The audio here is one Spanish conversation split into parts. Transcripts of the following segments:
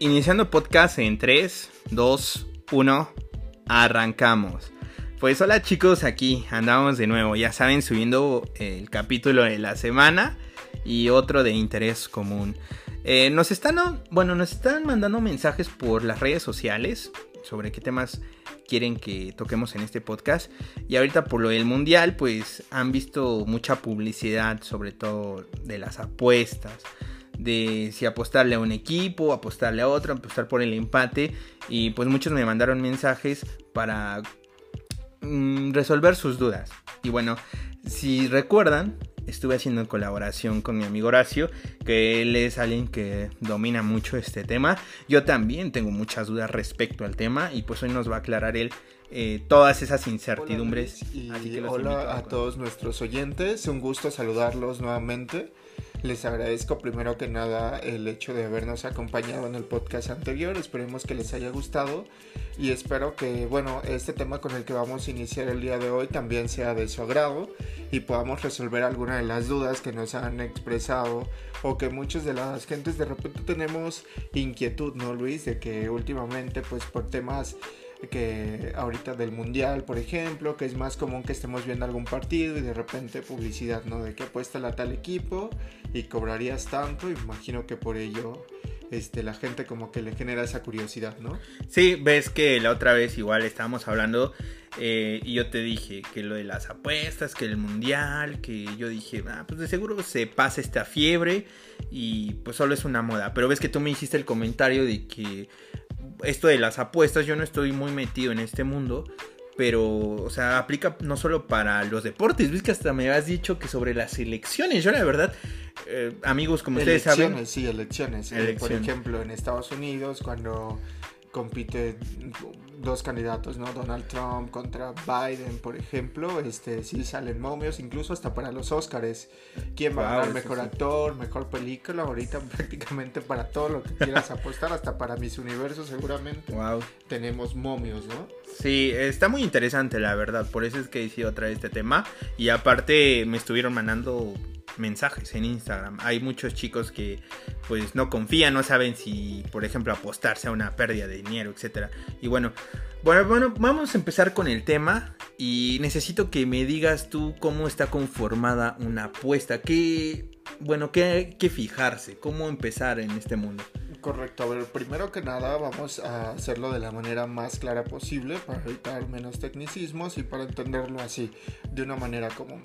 Iniciando podcast en 3, 2, 1, arrancamos. Pues hola chicos, aquí andamos de nuevo, ya saben, subiendo el capítulo de la semana y otro de interés común. Eh, nos están, bueno, nos están mandando mensajes por las redes sociales sobre qué temas quieren que toquemos en este podcast. Y ahorita por lo del mundial, pues han visto mucha publicidad, sobre todo de las apuestas de si apostarle a un equipo, apostarle a otro, apostar por el empate. Y pues muchos me mandaron mensajes para mm, resolver sus dudas. Y bueno, si recuerdan, estuve haciendo colaboración con mi amigo Horacio, que él es alguien que domina mucho este tema. Yo también tengo muchas dudas respecto al tema y pues hoy nos va a aclarar él eh, todas esas incertidumbres. Hola, y hola a todos nuestros oyentes, un gusto saludarlos nuevamente. Les agradezco primero que nada el hecho de habernos acompañado en el podcast anterior. Esperemos que les haya gustado y espero que, bueno, este tema con el que vamos a iniciar el día de hoy también sea de su agrado y podamos resolver algunas de las dudas que nos han expresado o que muchas de las gentes de repente tenemos inquietud, ¿no, Luis? De que últimamente, pues por temas que ahorita del mundial, por ejemplo, que es más común que estemos viendo algún partido y de repente publicidad, ¿no? De que apuesta la tal equipo y cobrarías tanto, imagino que por ello este, la gente como que le genera esa curiosidad, ¿no? Sí, ves que la otra vez igual estábamos hablando eh, y yo te dije que lo de las apuestas, que el mundial, que yo dije, ah, pues de seguro se pasa esta fiebre y pues solo es una moda. Pero ves que tú me hiciste el comentario de que esto de las apuestas, yo no estoy muy metido en este mundo, pero, o sea, aplica no solo para los deportes, ves que hasta me has dicho que sobre las elecciones, yo la verdad, eh, amigos, como ustedes saben... Sí, elecciones, sí, elecciones. por ejemplo, en Estados Unidos, cuando compite dos candidatos, ¿no? Donald Trump contra Biden, por ejemplo, este sí salen momios, incluso hasta para los Oscars. ¿Quién va a ganar mejor actor, mejor película? Ahorita prácticamente para todo lo que quieras apostar, hasta para mis universos seguramente. Wow. Tenemos momios, ¿no? Sí, está muy interesante la verdad, por eso es que he decidido traer este tema y aparte me estuvieron mandando mensajes en Instagram. Hay muchos chicos que pues no confían, no saben si, por ejemplo, apostarse a una pérdida de dinero, etcétera. Y bueno, bueno, bueno, vamos a empezar con el tema y necesito que me digas tú cómo está conformada una apuesta, qué, bueno, qué, qué fijarse, cómo empezar en este mundo. Correcto, a ver, primero que nada vamos a hacerlo de la manera más clara posible para evitar menos tecnicismos y para entenderlo así, de una manera común.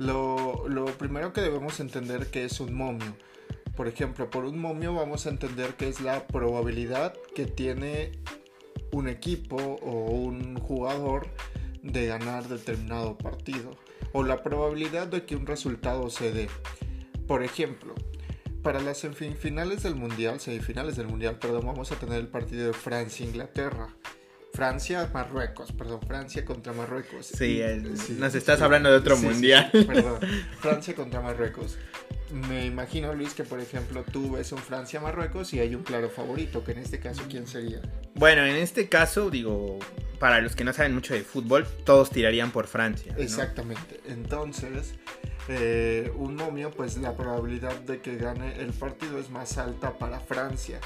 Lo, lo primero que debemos entender que es un momio. Por ejemplo, por un momio vamos a entender que es la probabilidad que tiene un equipo o un jugador de ganar determinado partido o la probabilidad de que un resultado se dé. Por ejemplo, para las semifinales del mundial, semifinales del mundial, perdón, vamos a tener el partido de Francia-Inglaterra. Francia, Marruecos, perdón, Francia contra Marruecos. Sí, nos estás hablando de otro mundial. perdón, Francia contra Marruecos. Me imagino, Luis, que por ejemplo tú ves un Francia-Marruecos y hay un claro favorito, que en este caso, ¿quién sería? Bueno, en este caso, digo, para los que no saben mucho de fútbol, todos tirarían por Francia. Exactamente. Entonces, eh, un momio, pues la probabilidad de que gane el partido es más alta para Francia.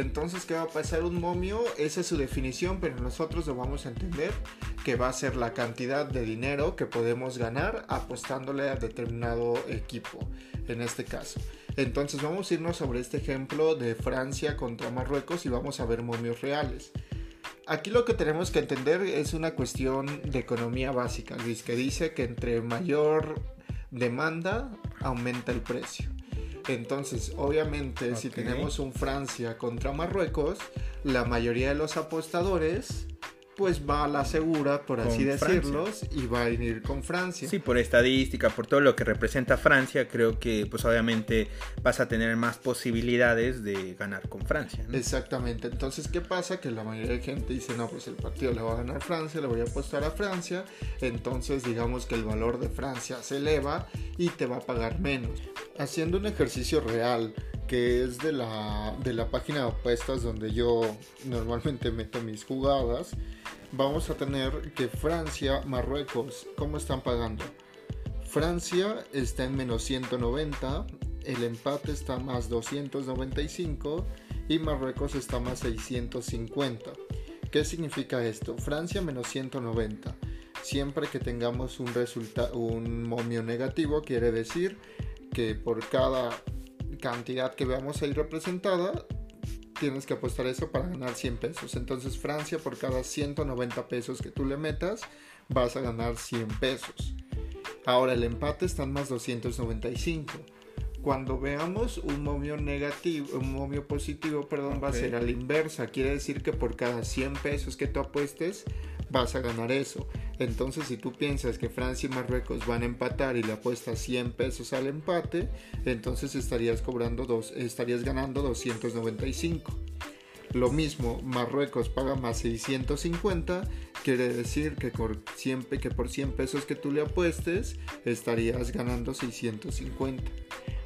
Entonces, ¿qué va a pasar? Un momio, esa es su definición, pero nosotros lo vamos a entender que va a ser la cantidad de dinero que podemos ganar apostándole a determinado equipo, en este caso. Entonces, vamos a irnos sobre este ejemplo de Francia contra Marruecos y vamos a ver momios reales. Aquí lo que tenemos que entender es una cuestión de economía básica, que dice que entre mayor demanda aumenta el precio. Entonces, obviamente, si tenemos un Francia contra Marruecos, la mayoría de los apostadores pues va a la segura, por así decirlo, y va a ir con Francia. Sí, por estadística, por todo lo que representa Francia, creo que pues obviamente vas a tener más posibilidades de ganar con Francia. Exactamente, entonces ¿qué pasa? Que la mayoría de gente dice, no, pues el partido le va a ganar Francia, le voy a apostar a Francia, entonces digamos que el valor de Francia se eleva y te va a pagar menos. Haciendo un ejercicio real, que es de la, de la página de apuestas donde yo normalmente meto mis jugadas, vamos a tener que Francia, Marruecos, ¿cómo están pagando? Francia está en menos 190, el empate está más 295 y Marruecos está más 650. ¿Qué significa esto? Francia menos 190. Siempre que tengamos un, un momio negativo quiere decir que por cada cantidad que veamos ahí representada tienes que apostar eso para ganar 100 pesos. Entonces Francia por cada 190 pesos que tú le metas vas a ganar 100 pesos. Ahora el empate está en más 295. Cuando veamos un momio negativo, un momio positivo, perdón, va a ser a la inversa. Quiere decir que por cada 100 pesos que tú apuestes, vas a ganar eso. Entonces, si tú piensas que Francia y Marruecos van a empatar y le apuestas 100 pesos al empate, entonces estarías cobrando dos, estarías ganando 295. Lo mismo, Marruecos paga más 650, quiere decir que por, 100, que por 100 pesos que tú le apuestes, estarías ganando 650.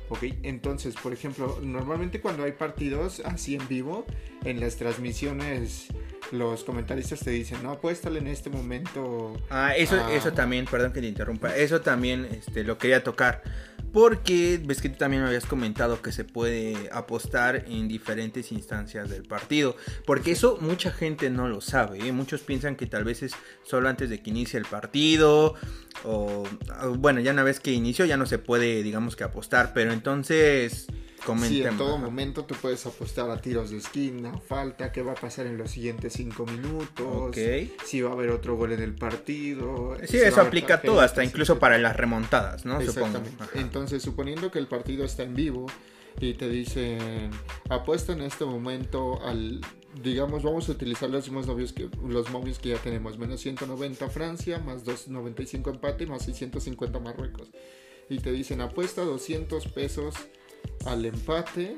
Ok, entonces, por ejemplo, normalmente cuando hay partidos así en vivo, en las transmisiones los comentaristas te dicen, no, apuéstale en este momento. Ah, eso, eso también, perdón que te interrumpa, eso también este, lo quería tocar. Porque ves que tú también me habías comentado que se puede apostar en diferentes instancias del partido. Porque eso mucha gente no lo sabe. ¿eh? Muchos piensan que tal vez es solo antes de que inicie el partido. O bueno, ya una vez que inició ya no se puede, digamos que apostar. Pero entonces Sí, en todo momento tú puedes apostar a tiros de esquina, falta, qué va a pasar en los siguientes cinco minutos, si va a haber otro gol en el partido. Sí, eso aplica todo, hasta incluso para las remontadas, ¿no? Exactamente. Entonces, suponiendo que el partido está en vivo y te dicen, apuesta en este momento al digamos, vamos a utilizar los mismos novios que los movios que ya tenemos, menos 190 Francia, más 295 empate, más 650 Marruecos. Y te dicen, apuesta 200 pesos al empate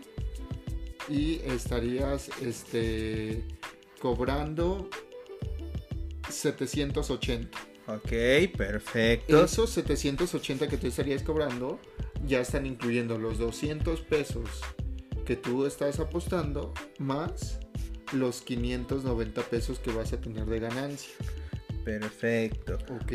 y estarías este, cobrando 780. Ok, perfecto. Esos 780 que tú estarías cobrando ya están incluyendo los 200 pesos que tú estás apostando más los 590 pesos que vas a tener de ganancia. Perfecto. Ok.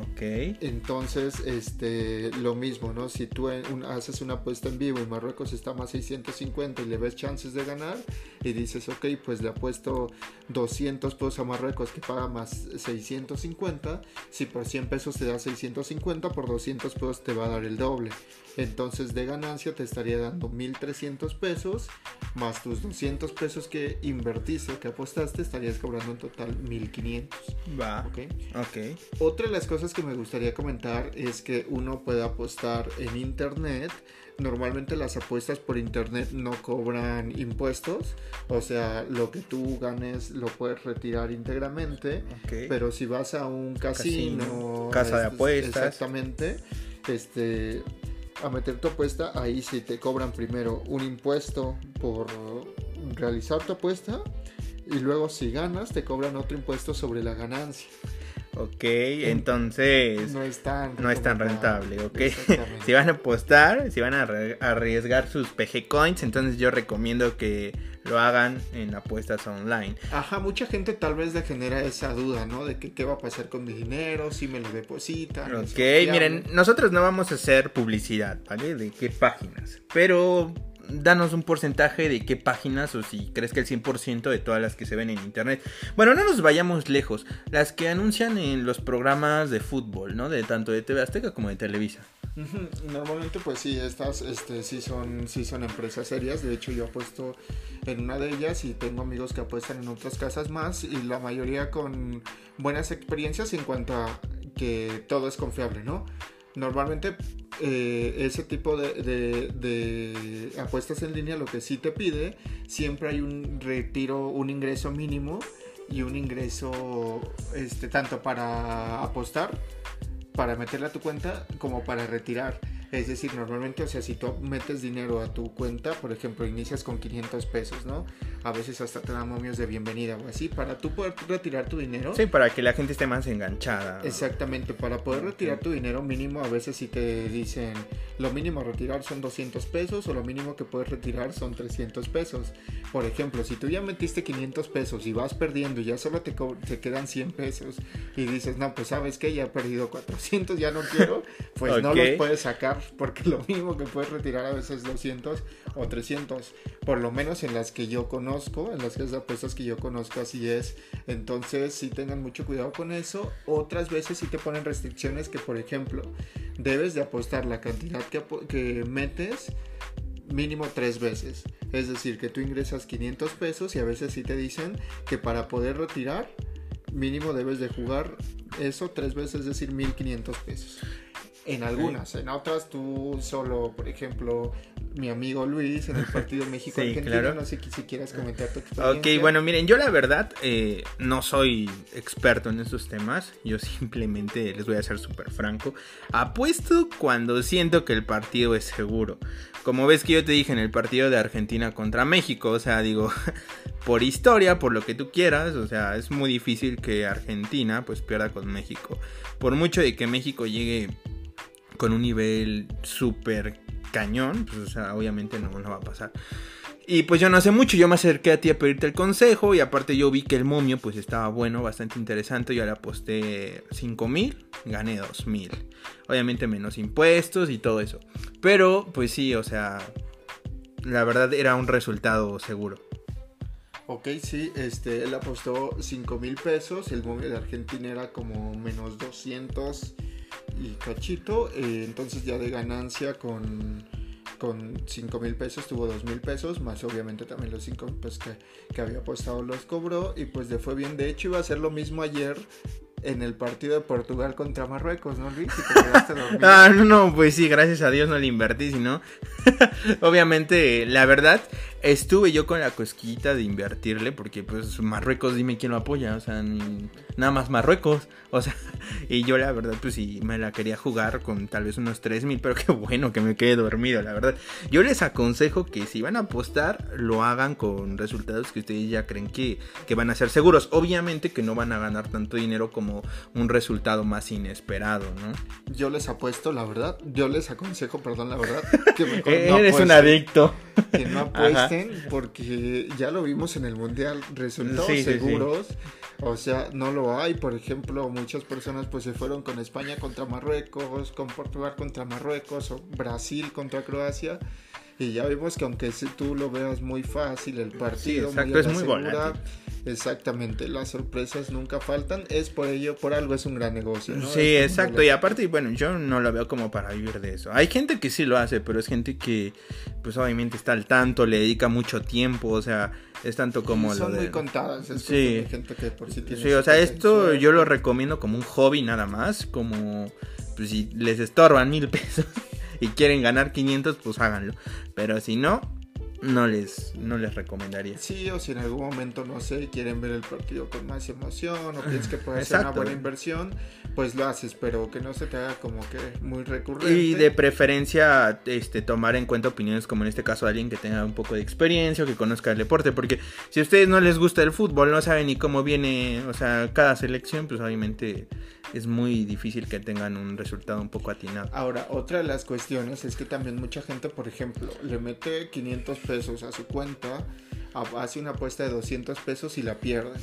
Ok. Entonces, este, lo mismo, ¿no? Si tú haces una apuesta en vivo y Marruecos está más 650 y le ves chances de ganar y dices, ok, pues le apuesto 200 pesos a Marruecos que paga más 650, si por 100 pesos te da 650, por 200 pesos te va a dar el doble. Entonces de ganancia te estaría dando 1300 pesos más tus 200 pesos que invertiste o que apostaste, estarías cobrando en total 1500. Va. Ok. Ok. Otra de las cosas que me gustaría comentar es que uno puede apostar en internet. Normalmente las apuestas por internet no cobran impuestos, o sea, lo que tú ganes lo puedes retirar íntegramente, pero si vas a un casino, casa de apuestas, exactamente, este a meter tu apuesta, ahí sí te cobran primero un impuesto por realizar tu apuesta y luego si ganas te cobran otro impuesto sobre la ganancia. Ok, entonces no es tan, no es tan rentable, ok. si van a apostar, si van a arriesgar sus PG coins, entonces yo recomiendo que lo hagan en apuestas online. Ajá, mucha gente tal vez le genera esa duda, ¿no? De que qué va a pasar con mi dinero, si me lo depositan. Ok, miren, nosotros no vamos a hacer publicidad, ¿vale? De qué páginas, pero danos un porcentaje de qué páginas o si crees que el 100% de todas las que se ven en internet. Bueno, no nos vayamos lejos. Las que anuncian en los programas de fútbol, ¿no? De tanto de TV Azteca como de Televisa. Normalmente pues sí, estas este, sí, son, sí son empresas serias. De hecho yo apuesto en una de ellas y tengo amigos que apuestan en otras casas más y la mayoría con buenas experiencias en cuanto a que todo es confiable, ¿no? Normalmente eh, ese tipo de, apuestas en línea lo que sí te pide, siempre hay un retiro, un ingreso mínimo y un ingreso este, tanto para apostar, para meterle a tu cuenta, como para retirar. Es decir, normalmente, o sea, si tú metes dinero a tu cuenta, por ejemplo, inicias con 500 pesos, ¿no? A veces hasta te dan momios de bienvenida o así, para tú poder retirar tu dinero. Sí, para que la gente esté más enganchada. Exactamente, para poder retirar tu dinero mínimo, a veces si te dicen, lo mínimo a retirar son 200 pesos o lo mínimo que puedes retirar son 300 pesos. Por ejemplo, si tú ya metiste 500 pesos y vas perdiendo y ya solo te, te quedan 100 pesos y dices, no, pues sabes que ya he perdido 400, ya no quiero, pues no los puedes sacar porque lo mínimo que puedes retirar a veces es 200 o 300, por lo menos en las que yo conozco, en las que es apuestas que yo conozco así es, entonces sí tengan mucho cuidado con eso, otras veces sí te ponen restricciones que por ejemplo debes de apostar la cantidad que, que metes mínimo tres veces. Es decir, que tú ingresas 500 pesos y a veces sí te dicen que para poder retirar mínimo debes de jugar eso tres veces, es decir, 1500 pesos. En algunas, en otras tú solo, por ejemplo, mi amigo Luis en el partido México-Argentina, no sé si quieras comentar tu experiencia. Ok, bueno, miren, yo la verdad eh, no soy experto en esos temas, yo simplemente les voy a ser súper franco, apuesto cuando siento que el partido es seguro. Como ves que yo te dije en el partido de Argentina contra México, o sea, digo, por historia, por lo que tú quieras, o sea, es muy difícil que Argentina pues pierda con México. Por mucho de que México llegue con un nivel súper cañón, pues o sea, obviamente no, no va a pasar. Y pues yo no sé mucho, yo me acerqué a ti a pedirte el consejo y aparte yo vi que el momio pues estaba bueno, bastante interesante, yo le aposté 5 mil, gané 2 mil. Obviamente menos impuestos y todo eso. Pero pues sí, o sea, la verdad era un resultado seguro. Ok, sí, este, él apostó 5 mil pesos, el momio de Argentina era como menos 200 y cachito. Eh, entonces ya de ganancia con, con 5 mil pesos tuvo 2 mil pesos, más obviamente también los 5 pues, que, había apostado los cobró y pues le fue bien. De hecho iba a hacer lo mismo ayer en el partido de Portugal contra Marruecos, ¿no, Luis? ah, no, no, pues sí, gracias a Dios no le invertí, sino obviamente, la verdad, estuve yo con la cosquillita de invertirle, porque pues Marruecos, dime quién lo apoya, o sea, nada más Marruecos, o sea, y yo la verdad, pues sí, me la quería jugar con tal vez unos 3 mil, pero qué bueno que me quede dormido, la verdad. Yo les aconsejo que si van a apostar, lo hagan con resultados que ustedes ya creen que, que van a ser seguros. Obviamente que no van a ganar tanto dinero como un resultado más inesperado, ¿no? Yo les apuesto, la verdad, yo les aconsejo, perdón, la verdad, que mejor Eres un adicto. Que no apuesten porque ya lo vimos en el Mundial, resultados seguros. O sea, no lo hay. Por ejemplo, muchas personas pues se fueron con España contra Marruecos, con Portugal contra Marruecos o Brasil contra Croacia. Y ya vimos que aunque tú lo veas muy fácil el partido, exacto, es muy Exactamente, las sorpresas nunca faltan, es por ello, por algo es un gran negocio. ¿no? Sí, exacto, y aparte, bueno, yo no lo veo como para vivir de eso. Hay gente que sí lo hace, pero es gente que, pues obviamente está al tanto, le dedica mucho tiempo, o sea, es tanto como son lo de... muy contadas, es sí. gente que por sí tiene... Sí, o sea, esto yo lo recomiendo como un hobby nada más, como, pues si les estorban mil pesos y quieren ganar 500, pues háganlo. Pero si no, no les, no les recomendaría. Sí, o si en algún momento, no sé, quieren ver el partido con más emoción o piensas que puede ser una buena inversión, pues lo haces, pero que no se te haga como que muy recurrente. Y de preferencia este, tomar en cuenta opiniones como en este caso de alguien que tenga un poco de experiencia o que conozca el deporte, porque si a ustedes no les gusta el fútbol, no saben ni cómo viene, o sea, cada selección, pues obviamente es muy difícil que tengan un resultado un poco atinado. Ahora, otra de las cuestiones es que también mucha gente, por ejemplo, le mete 500 pesos a su cuenta, hace una apuesta de 200 pesos y la pierden.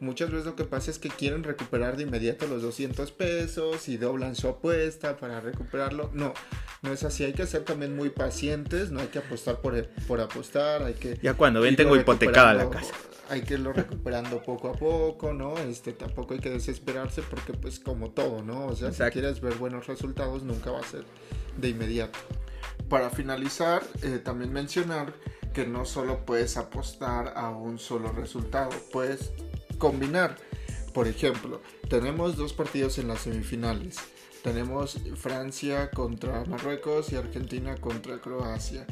Muchas veces lo que pasa es que quieren recuperar de inmediato los 200 pesos y doblan su apuesta para recuperarlo. No, no es así. Hay que ser también muy pacientes, no hay que apostar por, por apostar, hay que... Ya cuando ven tengo hipotecada la casa hay que irlo recuperando poco a poco, ¿no? Este, tampoco hay que desesperarse porque pues como todo, ¿no? O sea, si quieres ver buenos resultados nunca va a ser de inmediato. Para finalizar, eh, también mencionar que no solo puedes apostar a un solo resultado, puedes combinar. Por ejemplo, tenemos dos partidos en las semifinales. Tenemos Francia contra Marruecos y Argentina contra Croacia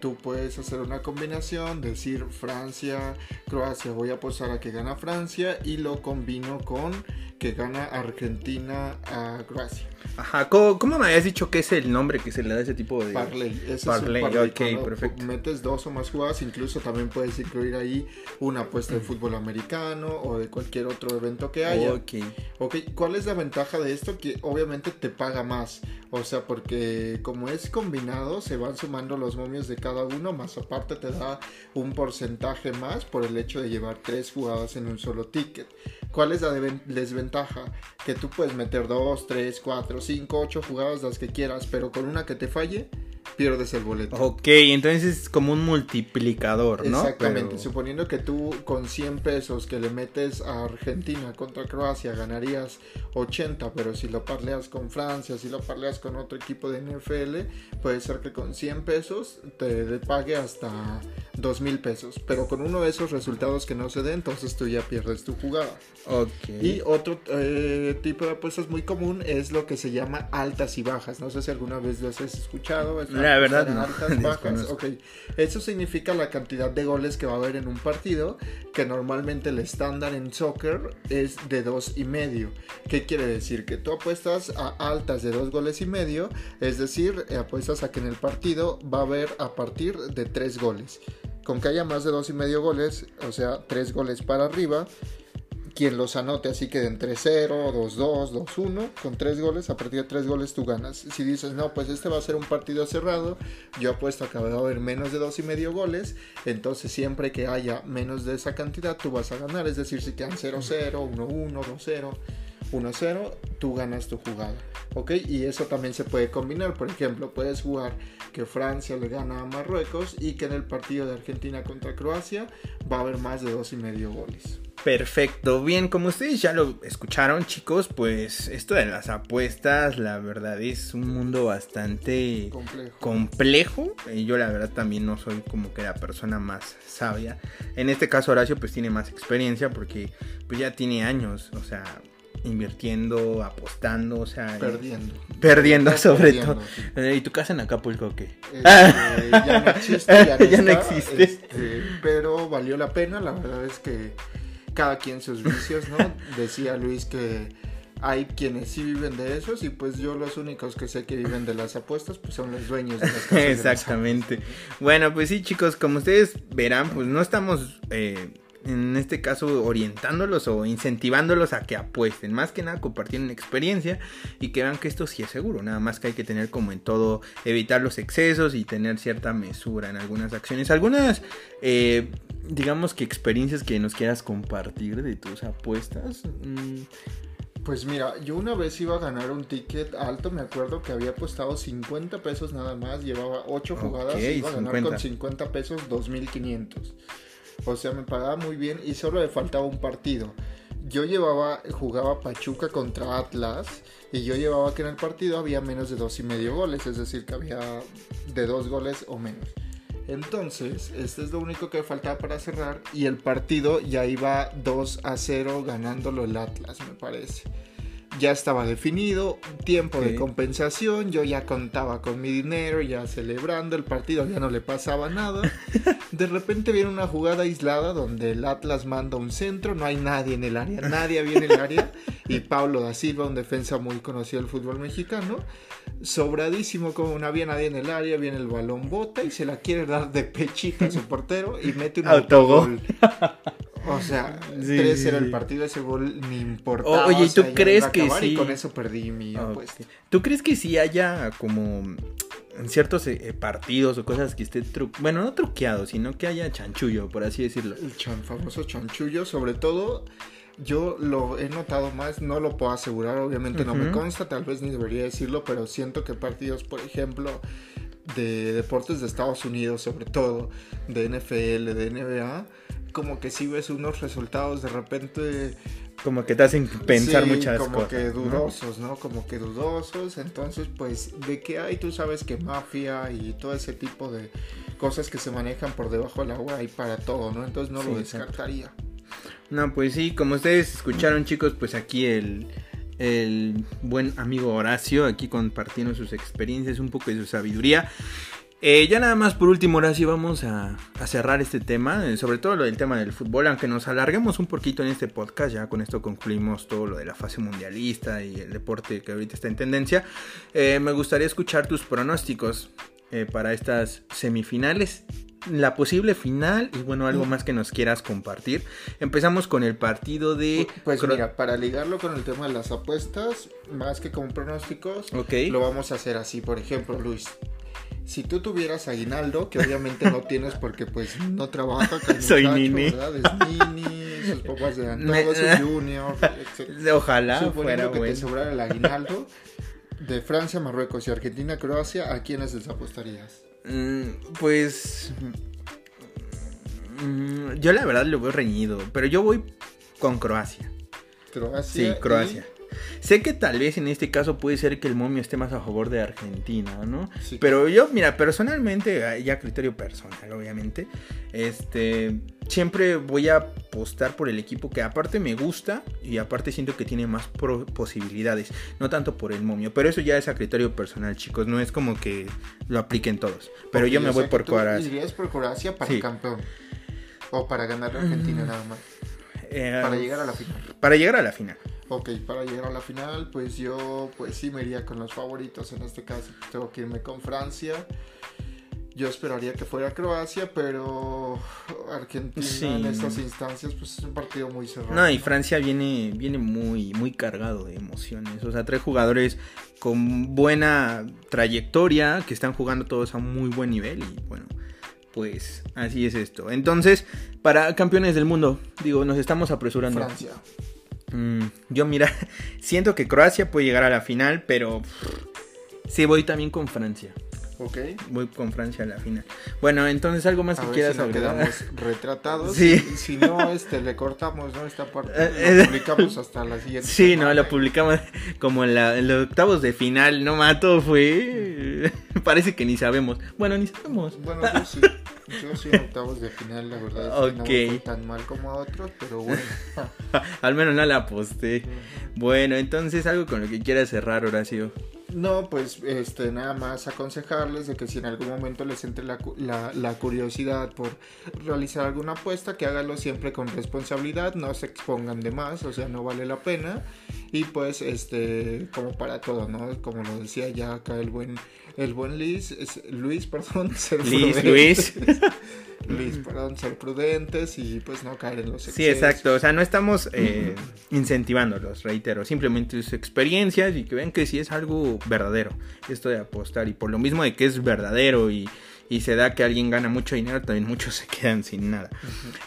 tú puedes hacer una combinación, decir Francia, Croacia, voy a apostar a que gana Francia y lo combino con que gana Argentina a Croacia. Ajá, ¿Cómo, me habías dicho que es el nombre que se le da a ese tipo de... Parlay. Ese parlay, es ok, perfecto. Metes dos o más jugadas, incluso también puedes incluir ahí una apuesta de fútbol americano o de cualquier otro evento que haya. Ok. Ok, ¿cuál es la ventaja de esto? Que obviamente te paga más. O sea, porque como es combinado, se van sumando los momios de cada uno, más aparte te da un porcentaje más por el hecho de llevar tres jugadas en un solo ticket. ¿Cuál es la desventaja? Que tú puedes meter dos, tres, cuatro, cinco, ocho jugadas las que quieras, pero con una que te falle, pierdes el boleto. Ok, entonces es como un multiplicador, ¿no? Exactamente, suponiendo que tú con 100 pesos que le metes a Argentina contra Croacia ganarías 80, pero si lo parleas con Francia, si lo parleas con otro equipo de NFL, puede ser que con 100 pesos te pague hasta 2 mil pesos, pero con uno de esos resultados que no se dé, entonces tú ya pierdes tu jugada. Ok. Y otro eh, tipo de apuestas muy común es lo que se llama altas y bajas. No sé si alguna vez lo has escuchado. La verdad no. Altas, bajas. ok. Eso significa la cantidad de goles que va a haber en un partido, que normalmente el estándar en soccer es de dos y medio. ¿Qué quiere decir? Que tú apuestas a altas de dos goles y medio, es decir, apuestas a que en el partido va a haber a partir de tres goles. Con que haya más de dos y medio goles, o sea, tres goles para arriba, quien los anote así que entre 0, 2-2, 2-1, con 3 goles, a partir de 3 goles tú ganas. Si dices, no, pues este va a ser un partido cerrado, yo apuesto a que va a haber menos de 2 y medio goles, entonces siempre que haya menos de esa cantidad tú vas a ganar, es decir, si quedan 0-0, 1-1, 2-0. 1-0, tú ganas tu jugada. ¿Ok? Y eso también se puede combinar. Por ejemplo, puedes jugar que Francia le gana a Marruecos y que en el partido de Argentina contra Croacia va a haber más de dos y medio goles. Perfecto, bien, como ustedes ya lo escucharon chicos, pues esto de las apuestas, la verdad es un mundo bastante complejo. complejo. Y yo la verdad también no soy como que la persona más sabia. En este caso Horacio pues tiene más experiencia porque pues ya tiene años, o sea, invirtiendo, apostando, o sea... Perdiendo. Perdiendo sobre todo. Eh, ¿Y tu casa en Acapulco qué? Este, ya no existe. Ya no, existe. Este, pero valió la pena, la verdad es que cada quien sus vicios, ¿no? Decía Luis que hay quienes sí viven de esos y pues yo los únicos que sé que viven de las apuestas pues son los dueños de las casas. Exactamente. bueno, pues sí chicos, como ustedes verán, pues no estamos... Eh, en este caso orientándolos o incentivándolos a que apuesten, más que nada compartiendo experiencia y que vean que esto sí es seguro, nada más que hay que tener como en todo, evitar los excesos y tener cierta mesura en algunas acciones, algunas eh, digamos que experiencias que nos quieras compartir de tus apuestas. Mm. Pues mira, yo una vez iba a ganar un ticket alto, me acuerdo que había apostado 50 pesos nada más, llevaba 8 jugadas y iba a ganar con 50 pesos 2500. O sea, me pagaba muy bien y solo le faltaba un partido. Yo llevaba, jugaba Pachuca contra Atlas y yo llevaba que en el partido había menos de dos y medio goles, es decir, que había de dos goles o menos. Entonces, este es lo único que faltaba para cerrar y el partido ya iba 2 a 0 ganándolo el Atlas, me parece. Ya estaba definido, tiempo de compensación, yo ya contaba con mi dinero, ya celebrando el partido, ya no le pasaba nada. De repente viene una jugada aislada donde el Atlas manda un centro, no hay nadie en el área, nadie había en el área y Pablo da Silva, un defensa muy conocido del fútbol mexicano, sobradísimo como no había nadie en el área, viene el balón bota y se la quiere dar de pechita a su portero y mete un autogol. O sea, 3 era el partido, ese gol ni importaba. oye, ¿tú crees que sí? Y con eso perdí mi apuesta. ¿Tú crees que sí haya como en ciertos eh, partidos o cosas que esté tru bueno, no truqueado, sino que haya chanchullo, por así decirlo? El chan famoso chanchullo, sobre todo yo lo he notado más, no lo puedo asegurar, obviamente no me consta, tal vez ni debería decirlo, pero siento que partidos, por ejemplo, de deportes de Estados Unidos, sobre todo, de NFL, de NBA, como que si ves unos resultados de repente como que te hacen pensar muchas cosas. Como que dudosos, ¿no? Como que dudosos. Entonces, pues, de qué hay, tú sabes que mafia y todo ese tipo de cosas que se manejan por debajo del agua hay para todo, ¿no? Entonces no lo descartaría. No, pues sí, como ustedes escucharon chicos, pues aquí el, el buen amigo Horacio, aquí compartiendo sus experiencias, un poco de su sabiduría. Eh, ya nada más por último, Horacio, vamos a, cerrar este tema, eh, sobre todo lo del tema del fútbol, aunque nos alarguemos un poquito en este podcast, ya con esto concluimos todo lo de la fase mundialista y el deporte que ahorita está en tendencia. Eh, me gustaría escuchar tus pronósticos para estas semifinales la posible final y bueno, algo mm. más que nos quieras compartir. Empezamos con el partido de... Pues mira, para ligarlo con el tema de las apuestas, más que con pronósticos, lo vamos a hacer así. Por ejemplo, Luis, si tú tuvieras aguinaldo, que obviamente no tienes porque pues no trabaja con Soy nini. ¿verdad? Es nini, sus papás eran Me- todos, es junior, etc. Ojalá Suponiendo fuera que te bueno. sobrara el aguinaldo de Francia, Marruecos y Argentina, Croacia, ¿a quiénes les apostarías? Mm, Pues. mm, Yo la verdad lo veo reñido. Pero yo voy con Croacia. Croacia. Sí, y- Croacia. Sé que tal vez en este caso puede ser que el momio esté más a favor de Argentina, ¿no? Sí. Pero yo, mira, personalmente, ya criterio personal, obviamente, este, siempre voy a apostar por el equipo que aparte me gusta y aparte siento que tiene más posibilidades, no tanto por el momio, pero eso ya es a criterio personal, chicos, no es como que lo apliquen todos, pero yo me voy por Croacia. irías por Croacia para Sí. campeón. O para ganar a Argentina nada más. Eh, Para llegar a la final. para llegar a la final. Ok, para llegar a la final, pues yo pues sí me iría con los favoritos. En este caso tengo que irme con Francia. Yo esperaría que fuera Croacia, pero Argentina Sí. en estas instancias pues es un partido muy cerrado. No, y Francia viene, viene muy, muy cargado de emociones. O sea, tres jugadores con buena trayectoria, que están jugando todos a muy buen nivel. Y bueno, pues así es esto. Entonces, para campeones del mundo, digo, nos estamos apresurando. Francia. Mm, yo, mira, siento que Croacia puede llegar a la final, pero sí voy también con Francia. Ok. Voy con Francia a la final. Bueno, entonces algo más A que ver quieras si no quedamos retratados. Sí. Si, si no, este, le cortamos, ¿no? Esta parte. Eh, Lo eh. publicamos hasta la siguiente. Sí, semana. no, lo publicamos como en, la- en los octavos de final, no mato, fue. Parece que ni sabemos. Bueno, ni sabemos. Bueno, yo sí. Yo sí en octavos de final, la verdad. Es que no me Ok. fue tan mal como a otros, pero bueno. Al menos no la aposté. Bueno, entonces algo con lo que quieras cerrar, Horacio. No, pues este, nada más aconsejarles de que si en algún momento les entre la, la, la curiosidad por realizar alguna apuesta, que háganlo siempre con responsabilidad, no se expongan de más, o sea, no vale la pena. Y pues, este, como para todo, ¿no? Como lo decía ya acá el buen, el buen Luis, es- Luis, perdón, Liz. Luis. Luis, perdón, ser prudentes y pues no caer en los excesos. Sí, exacto. O sea, no estamos eh, incentivándolos, reitero. Simplemente es experiencias y que vean que sí es algo verdadero. Esto de apostar. Y por lo mismo de que es verdadero y, y se da que alguien gana mucho dinero, también muchos se quedan sin nada.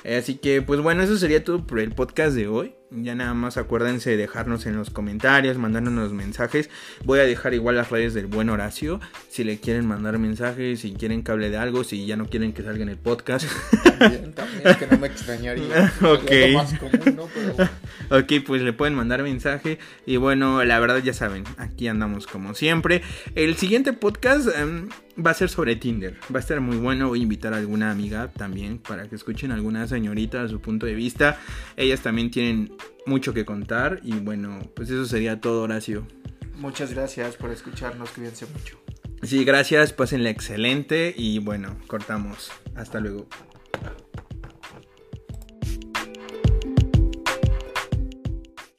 Eh, Así que, pues bueno, eso sería todo por el podcast de hoy. Ya nada más acuérdense de dejarnos en los comentarios, mandarnos los mensajes. Voy a dejar igual las redes del buen Horacio. Si le quieren mandar mensajes, si quieren que hable de algo, si ya no quieren que salga en el podcast. También, también, que no me extrañaría. Ok. Es lo más común, ¿no? Pero. Ok, pues le pueden mandar mensaje. Y bueno, la verdad ya saben, aquí andamos como siempre. El siguiente podcast em, va a ser sobre Tinder. Va a estar muy bueno. Voy a invitar a alguna amiga también para que escuchen a alguna señorita su punto de vista. Ellas también tienen mucho que contar. Y bueno, pues eso sería todo, Horacio. Muchas gracias por escucharnos, cuídense mucho. Sí, gracias, pásenla excelente. Y bueno, cortamos. Hasta luego.